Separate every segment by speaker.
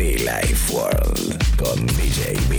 Speaker 1: Life World con DJ B.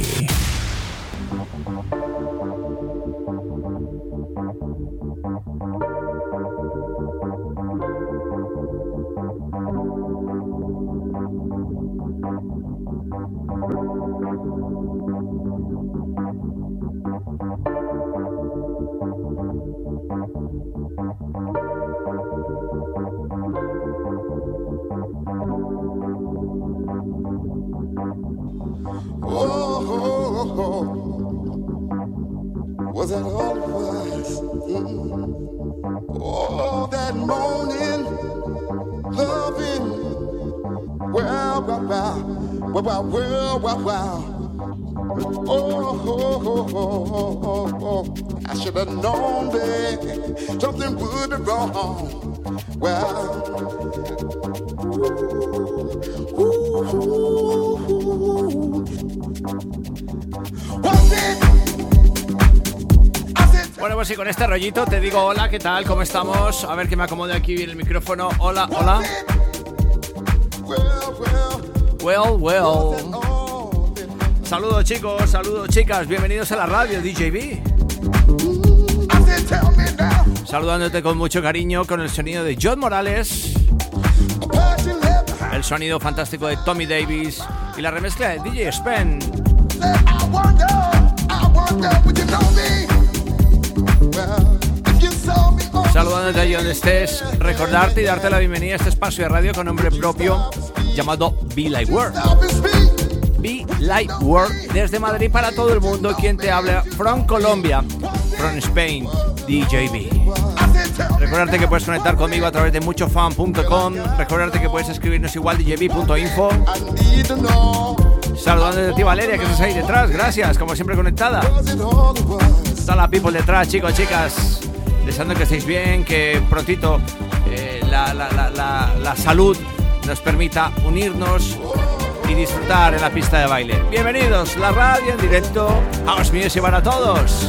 Speaker 2: that all it was? Oh, that morning, loving. Well, wow, wow, wow, well, wow, wow. Oh, oh, oh, oh. I should have known that something would be wrong. Well, ooh, ooh, ooh. Was it?
Speaker 3: Bueno, pues sí, con este rollito te digo hola, ¿qué tal? ¿Cómo estamos? A ver que me acomode aquí bien el micrófono. Hola, hola.
Speaker 2: well, well,
Speaker 3: Saludos chicos, saludos chicas, bienvenidos a la radio DJB. Saludándote con mucho cariño con el sonido de John Morales, el sonido fantástico de Tommy Davis y la remezcla de DJ Spen.
Speaker 2: I wonder, I you know me?
Speaker 3: Saludándote allí donde estés, recordarte y darte la bienvenida a este espacio de radio con nombre propio llamado Be Like World. Be Like World desde Madrid para todo el mundo. Quien te habla from Colombia, from Spain, DJB. Recordarte que puedes conectar conmigo a través de muchofan.com. Recordarte que puedes escribirnos igual djb.info. Saludando de ti Valeria que estás ahí detrás. Gracias, como siempre conectada. Está la people detrás, chicos, chicas. Deseando que estéis bien, que prontito eh, la, la- la- la- la salud nos permita unirnos y disfrutar en la pista de baile. Bienvenidos, la radio en directo, House Music para todos.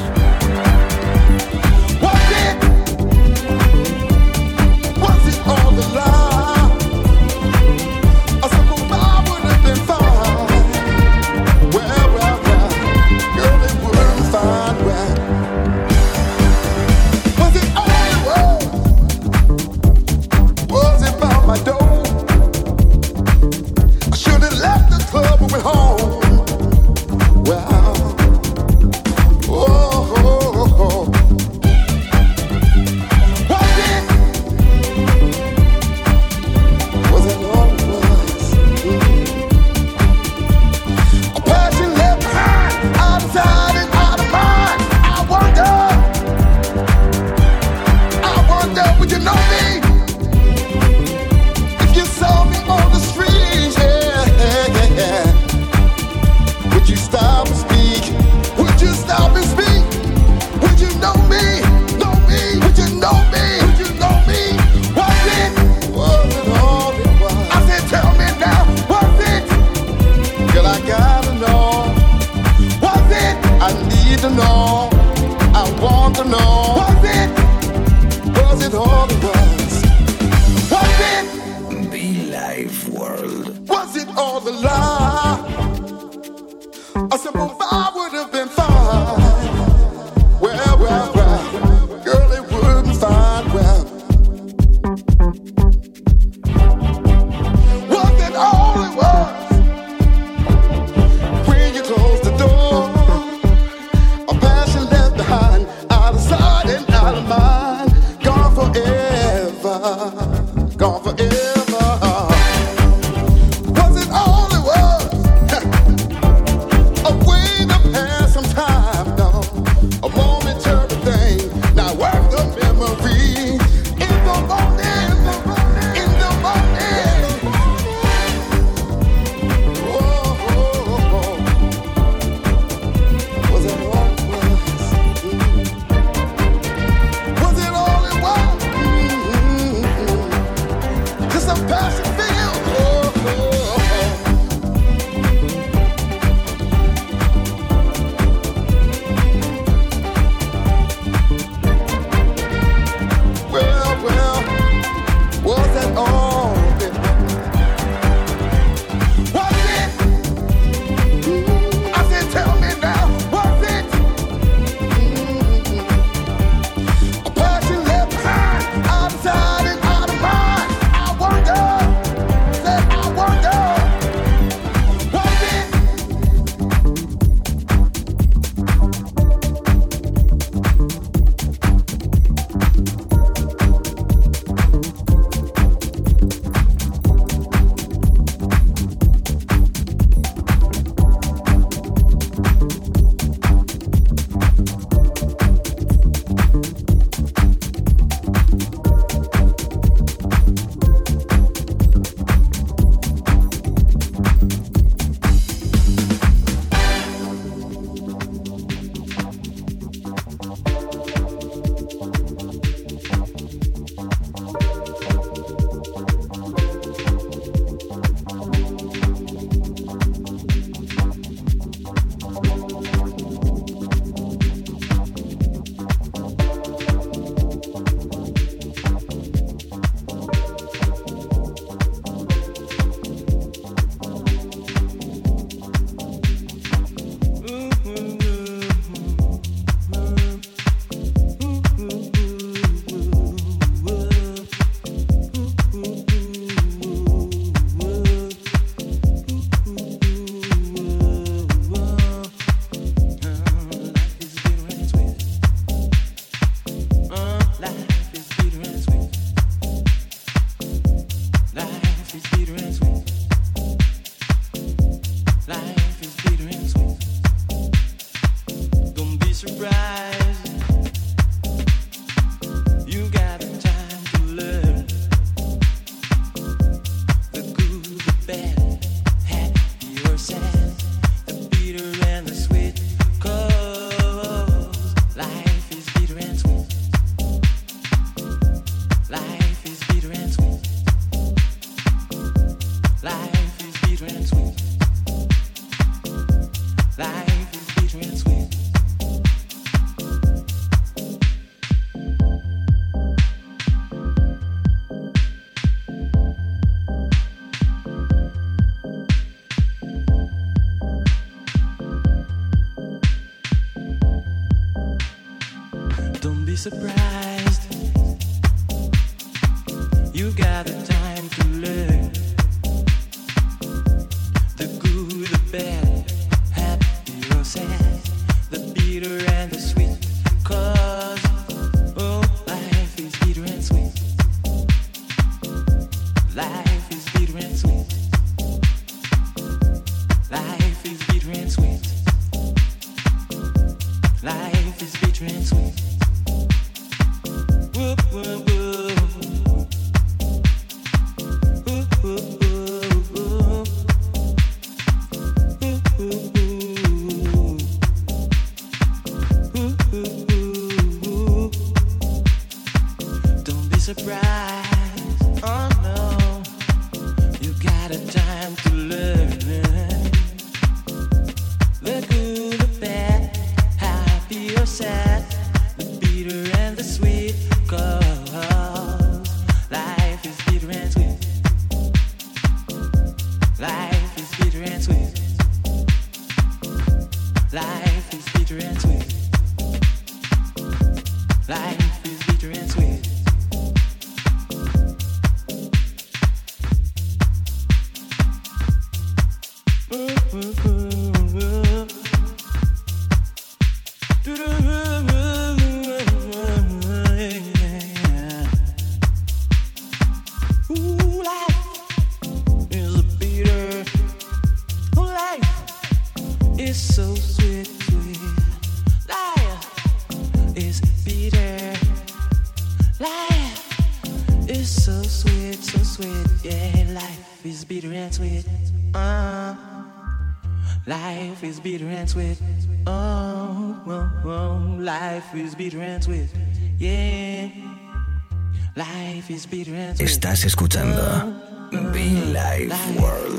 Speaker 2: Life is bitter bittersweet. Life. Estás escuchando
Speaker 1: Be Life World.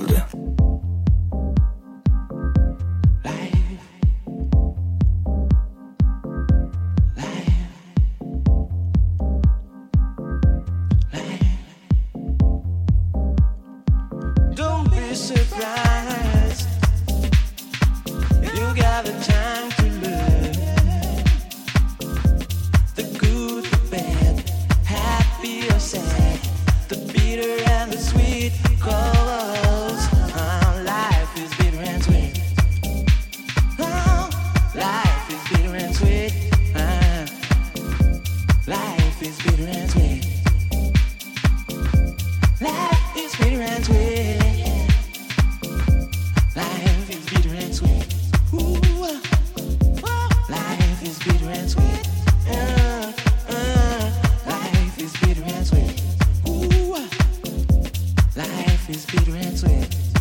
Speaker 2: his bitter and
Speaker 4: sweet.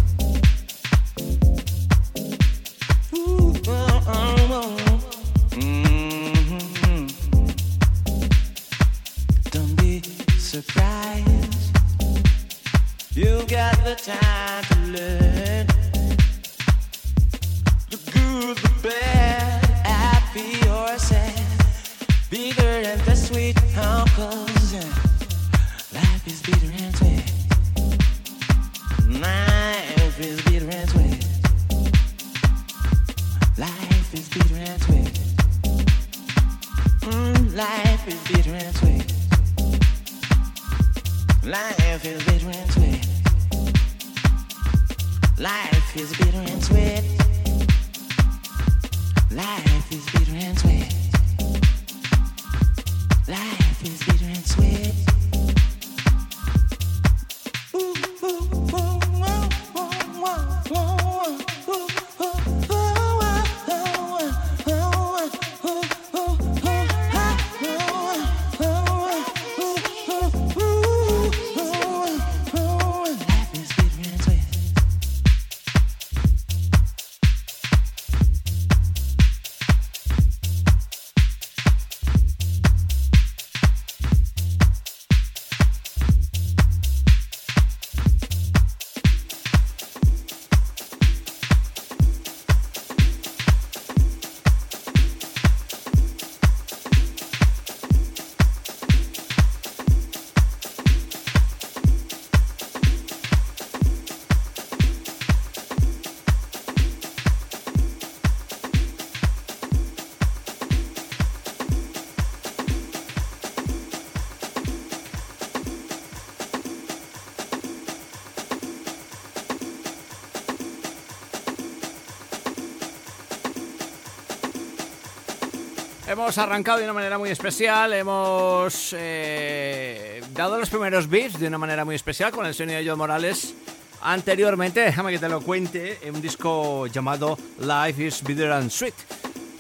Speaker 2: Hemos arrancado de una manera muy especial, hemos eh, dado los primeros beats de una manera muy especial con el sonido de John Morales. Anteriormente, déjame que te lo cuente, en un disco llamado Life is Bitter and Sweet.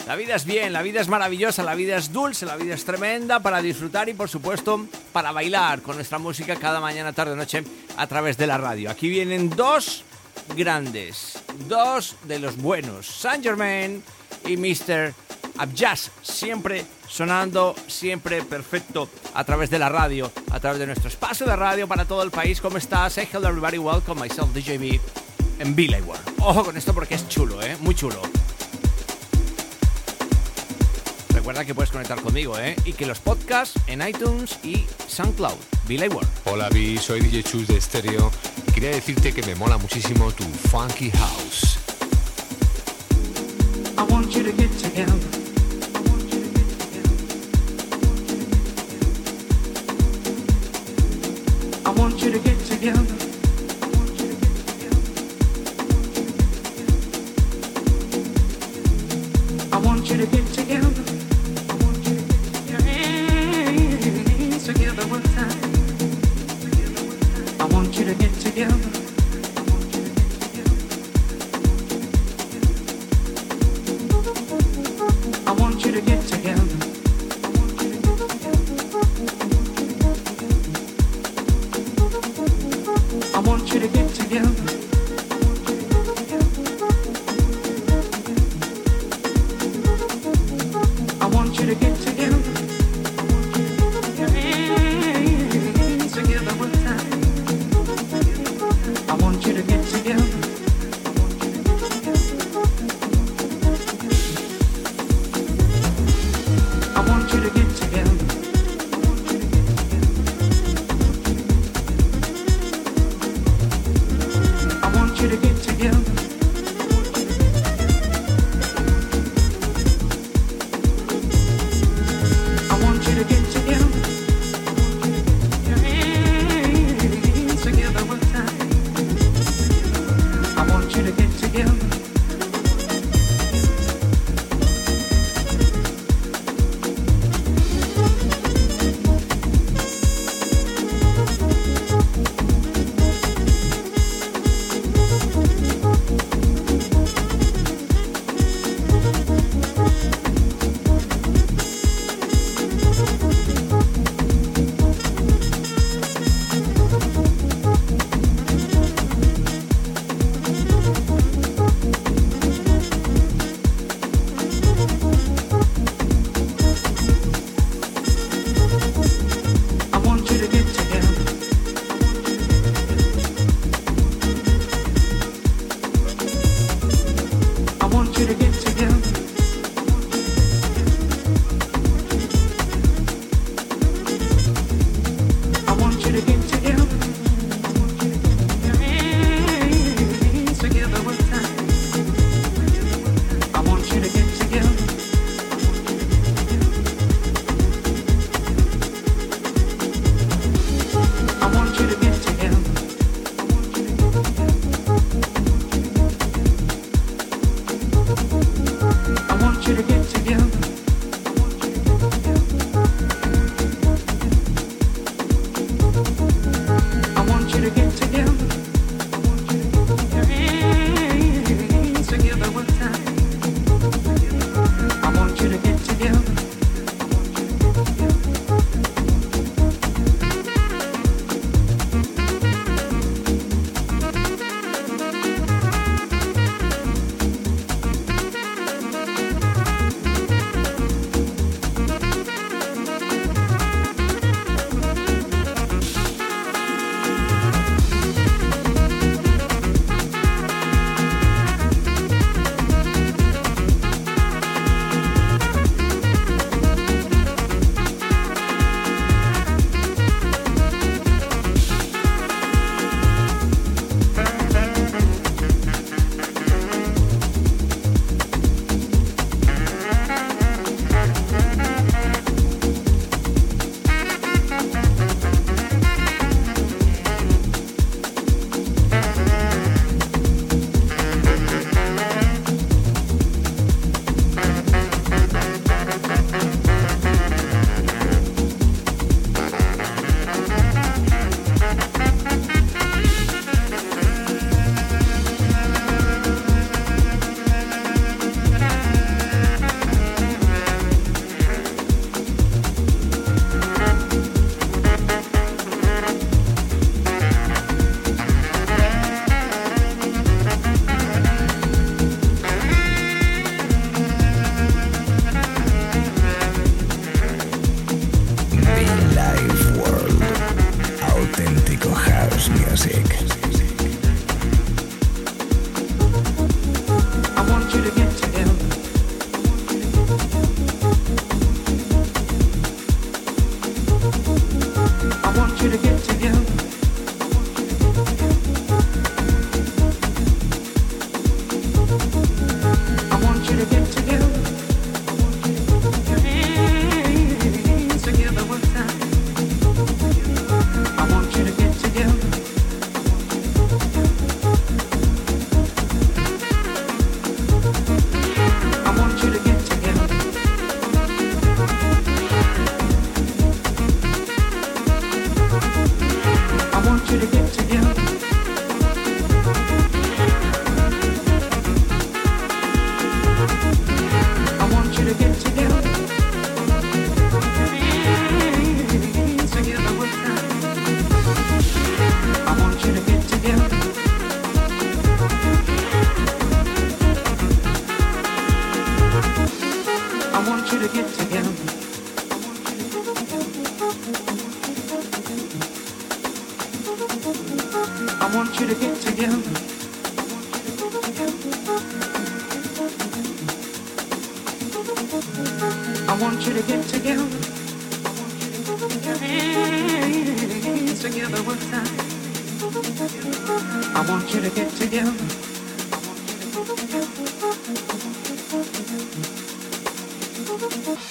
Speaker 2: La vida es bien, la vida es maravillosa, la vida es dulce, la vida es tremenda para disfrutar y por supuesto para bailar con nuestra música cada mañana, tarde, noche a través de la radio. Aquí vienen dos grandes, dos de los buenos, Saint Germain y Mr. Abjazz, siempre sonando, siempre perfecto a través de la radio, a través de nuestro espacio de radio para todo el país. ¿Cómo estás? Hey, hello everybody, welcome myself DJB en World. Ojo con esto porque es chulo, ¿eh? Muy chulo. Recuerda que puedes conectar conmigo, ¿eh? Y que los podcasts en iTunes y SoundCloud. Billy World.
Speaker 5: Hola, Vi, soy DJ Chus de Stereo y quería decirte que me mola muchísimo tu funky house.
Speaker 6: I want you to get together. To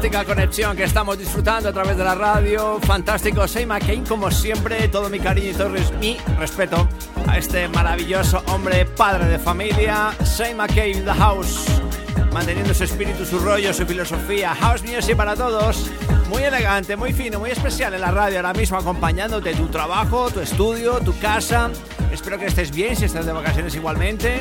Speaker 2: fantástica conexión que estamos disfrutando a través de la radio. Fantástico, Say McCain, como siempre, todo mi cariño y todo mi respeto a este maravilloso hombre, padre de familia, Say McCain in the house, manteniendo su espíritu, su rollo, su filosofía. House music para todos, muy elegante, muy fino, muy especial en la radio ahora mismo, acompañándote tu trabajo, tu estudio, tu casa. Espero que estés bien, si estás de vacaciones igualmente.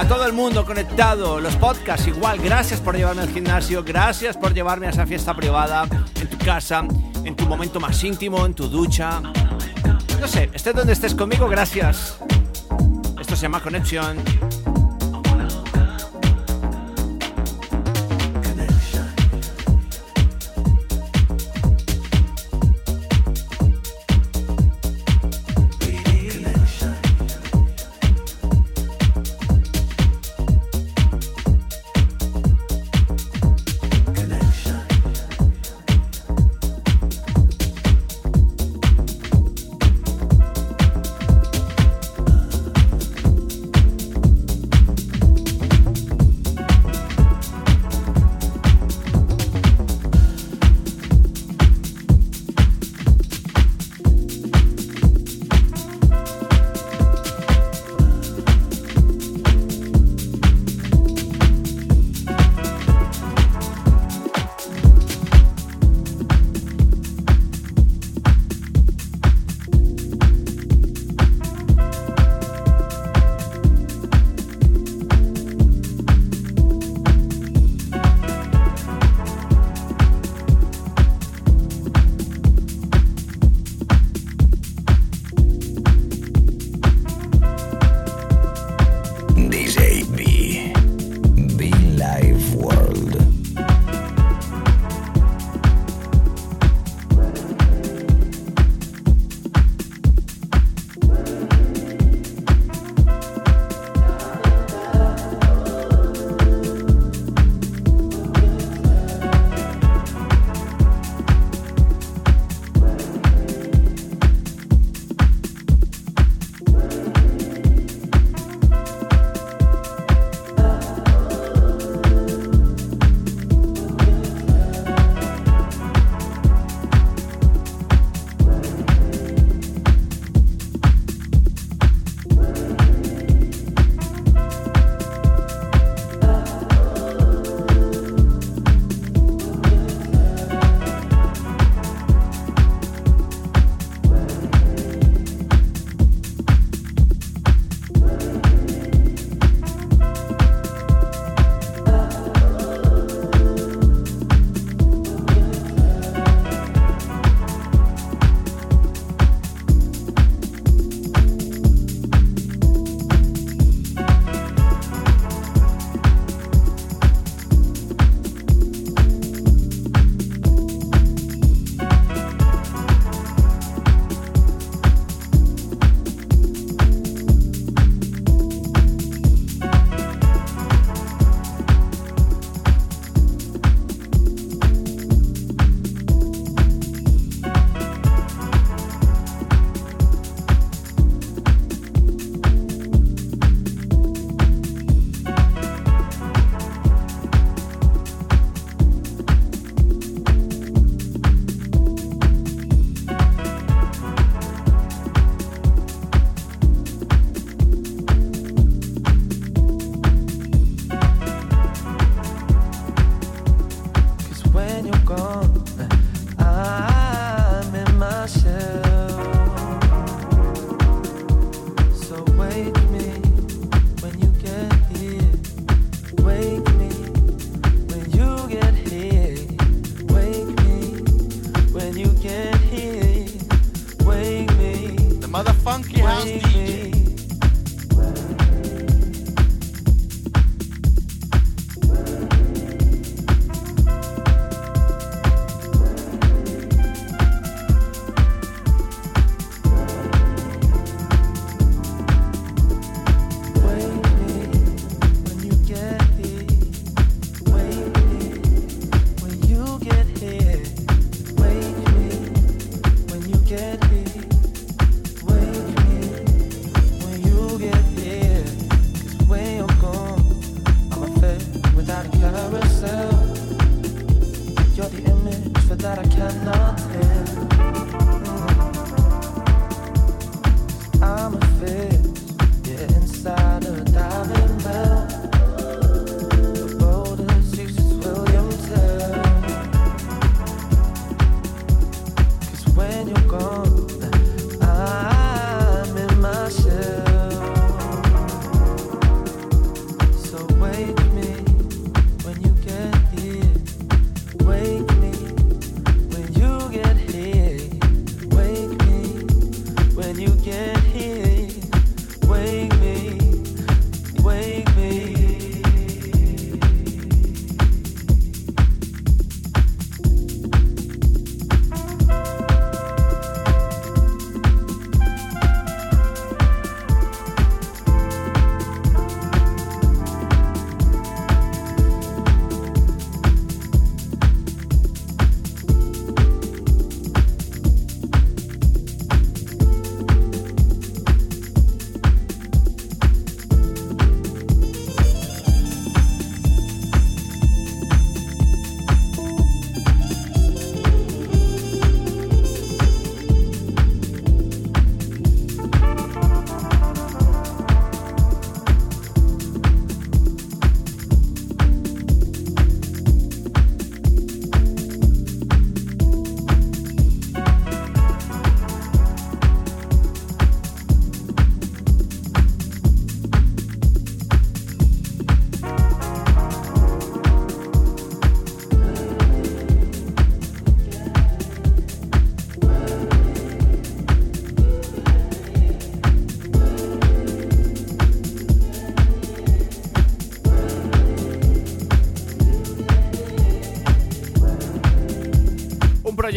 Speaker 2: A todo el mundo conectado, los podcasts igual, gracias por llevarme al gimnasio, gracias por llevarme a esa fiesta privada, en tu casa, en tu momento más íntimo, en tu ducha. No sé, estés donde estés conmigo, gracias. Esto se llama conexión.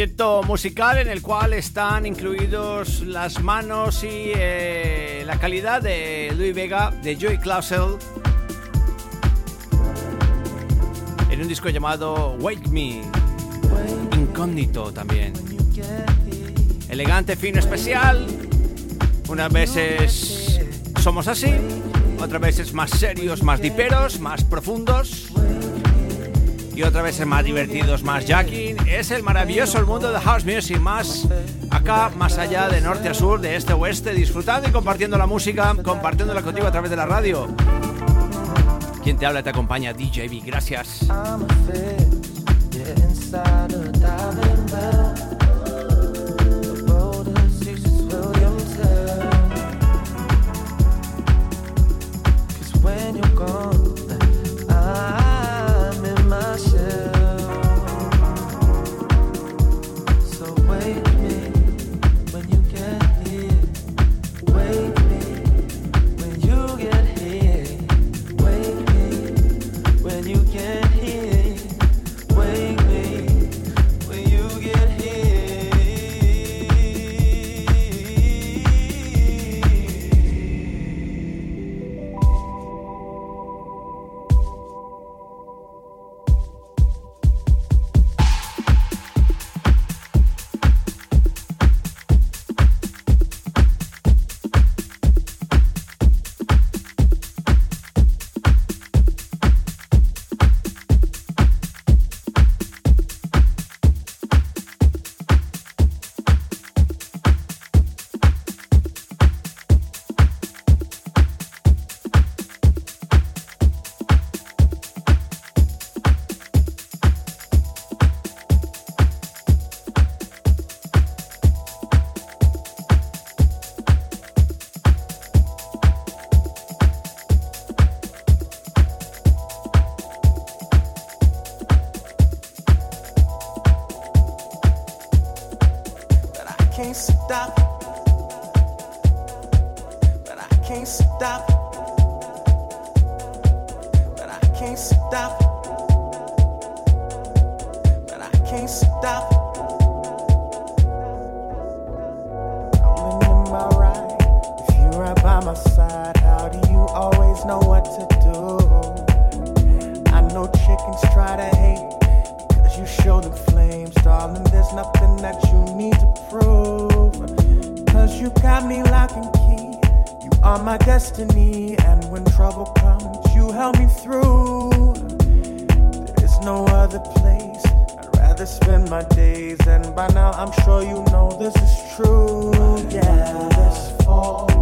Speaker 7: Proyecto musical en el cual están incluidos las manos y eh, la calidad de Louis Vega, de Joey Clausel, en un disco llamado Wake Me, incógnito también. Elegante, fino, especial. Unas veces somos así, otras veces más serios, más diperos, más profundos y otra vez más divertidos, más jacking. Es el maravilloso el mundo de house music, más acá, más allá, de norte a sur, de este a oeste, disfrutando y compartiendo la música, compartiéndola contigo a través de la radio. Quien te habla te acompaña, DJB. Gracias.
Speaker 1: are my
Speaker 8: destiny, and
Speaker 7: when trouble comes, you help me through. There is no other place I'd rather spend my days, and by now I'm sure you know this is true. Yeah, this fall.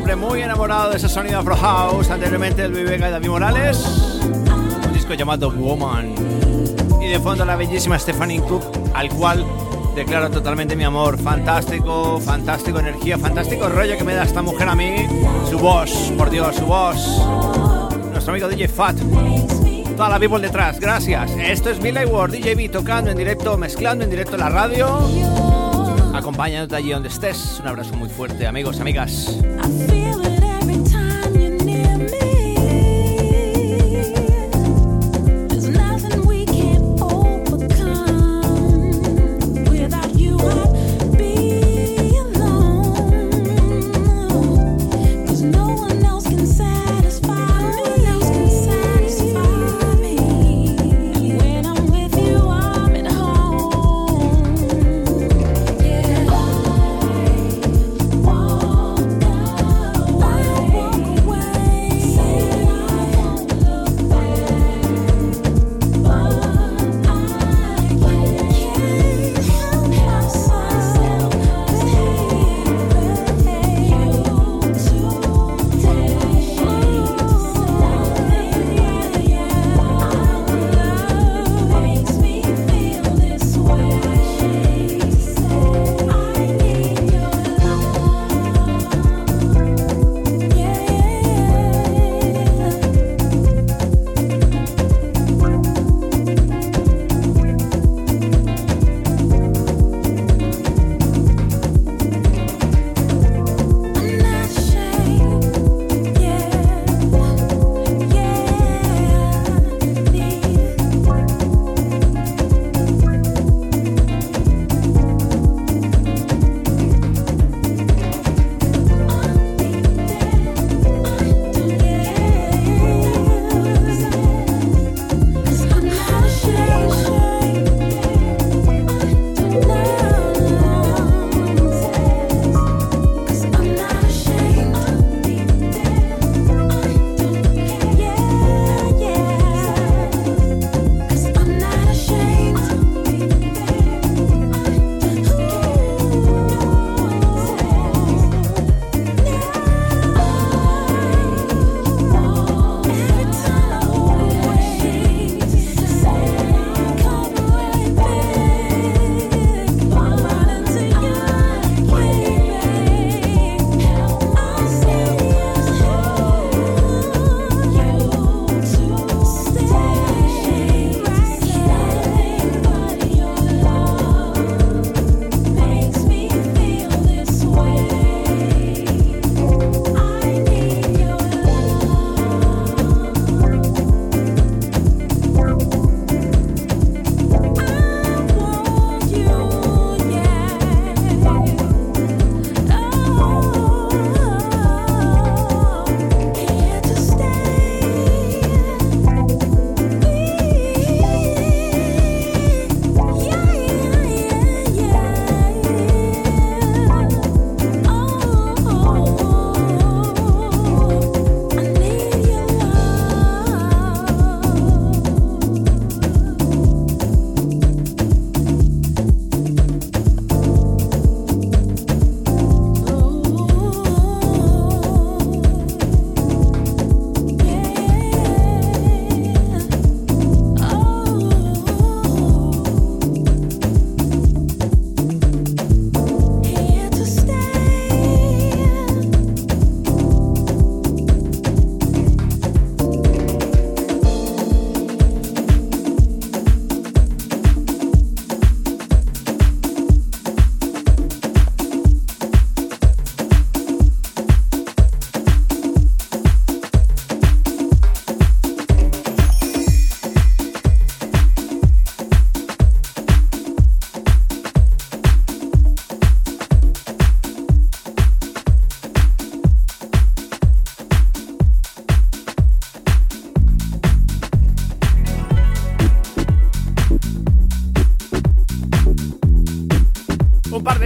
Speaker 8: Siempre, muy enamorado de ese sonido Afro House. Anteriormente el Vega y David Morales. Un disco llamado Woman. Y de fondo la bellísima Stephanie Cook, al cual declaro totalmente mi amor. Fantástico, fantástico energía, fantástico rollo que me da esta mujer a mí. Su voz, por Dios, su voz. Nuestro amigo DJ Fat. Toda la people detrás, gracias. Esto es Millie Ward, DJB tocando en directo, mezclando en directo la radio. Acompáñanos allí donde estés. Un abrazo muy fuerte, amigos, amigas. feel it.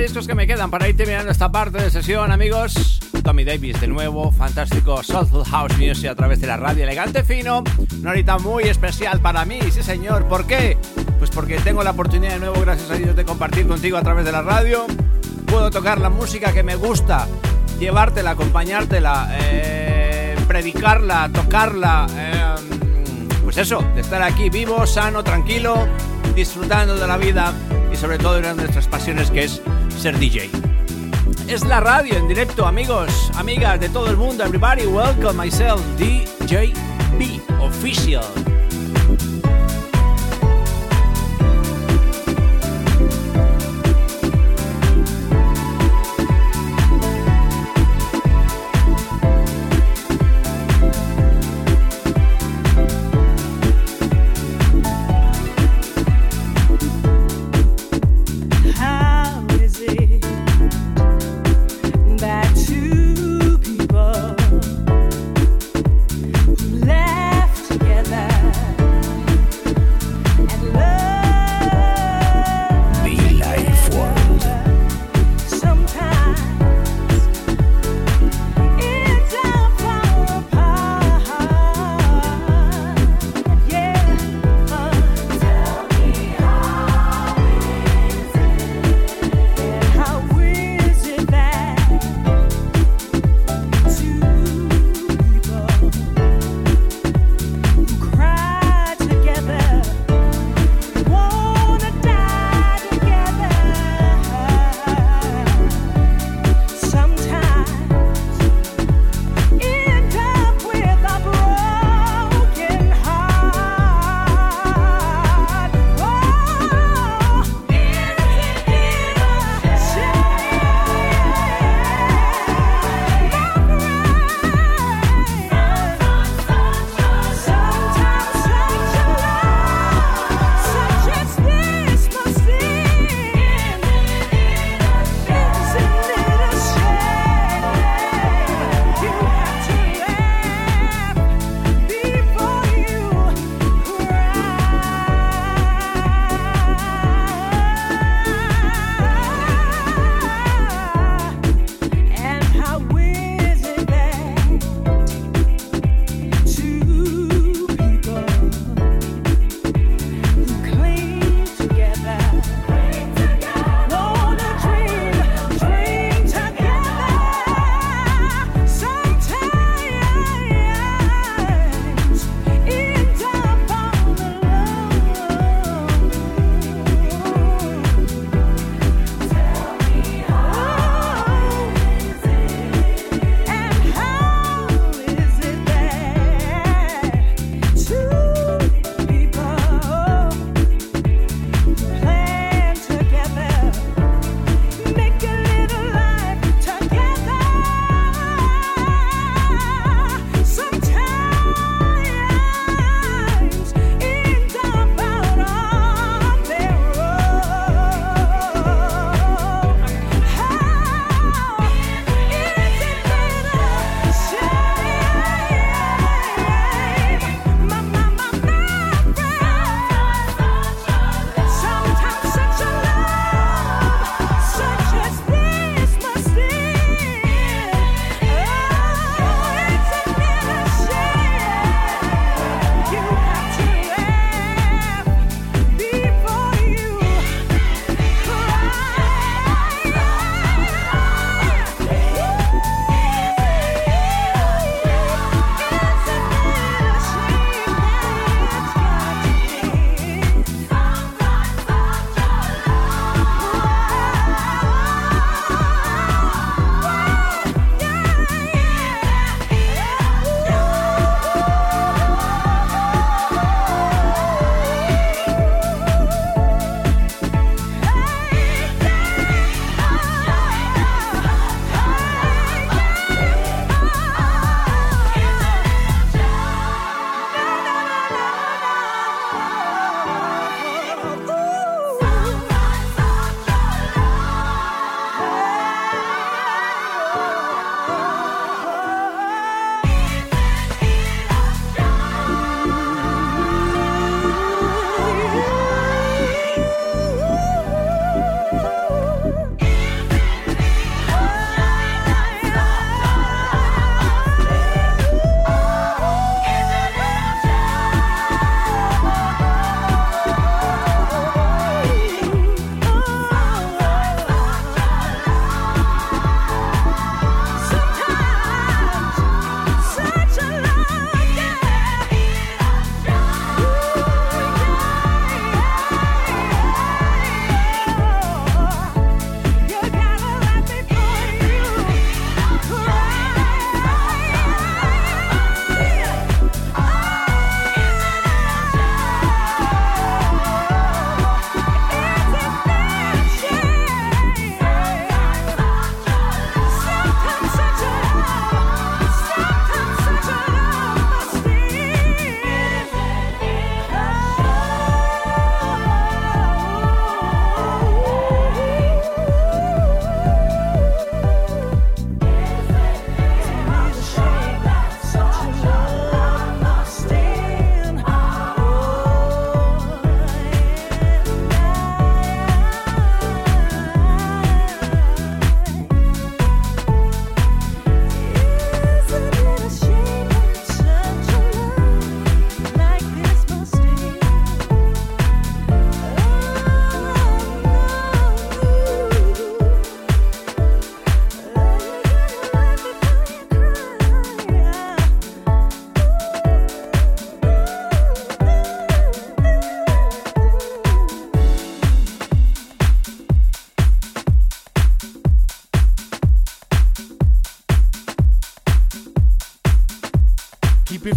Speaker 8: Que me quedan para ir terminando esta parte de sesión, amigos. Tommy Davis de nuevo, fantástico Soulful House Music a través de la radio elegante fino. Una horita muy especial para mí, sí señor. ¿Por qué? Pues porque tengo la oportunidad de nuevo, gracias a Dios, de compartir contigo a través de la radio. Puedo tocar la música que me gusta
Speaker 2: llevártela, acompañártela, eh, predicarla, tocarla. eh, pues eso, de estar aquí vivo, sano, tranquilo, disfrutando de la vida y sobre todo de una de nuestras pasiones que es ser DJ. Es la radio en directo, amigos, amigas de todo el mundo. Everybody, welcome myself, DJ B Official.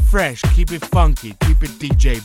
Speaker 1: Fresh, keep it funky, keep it DJ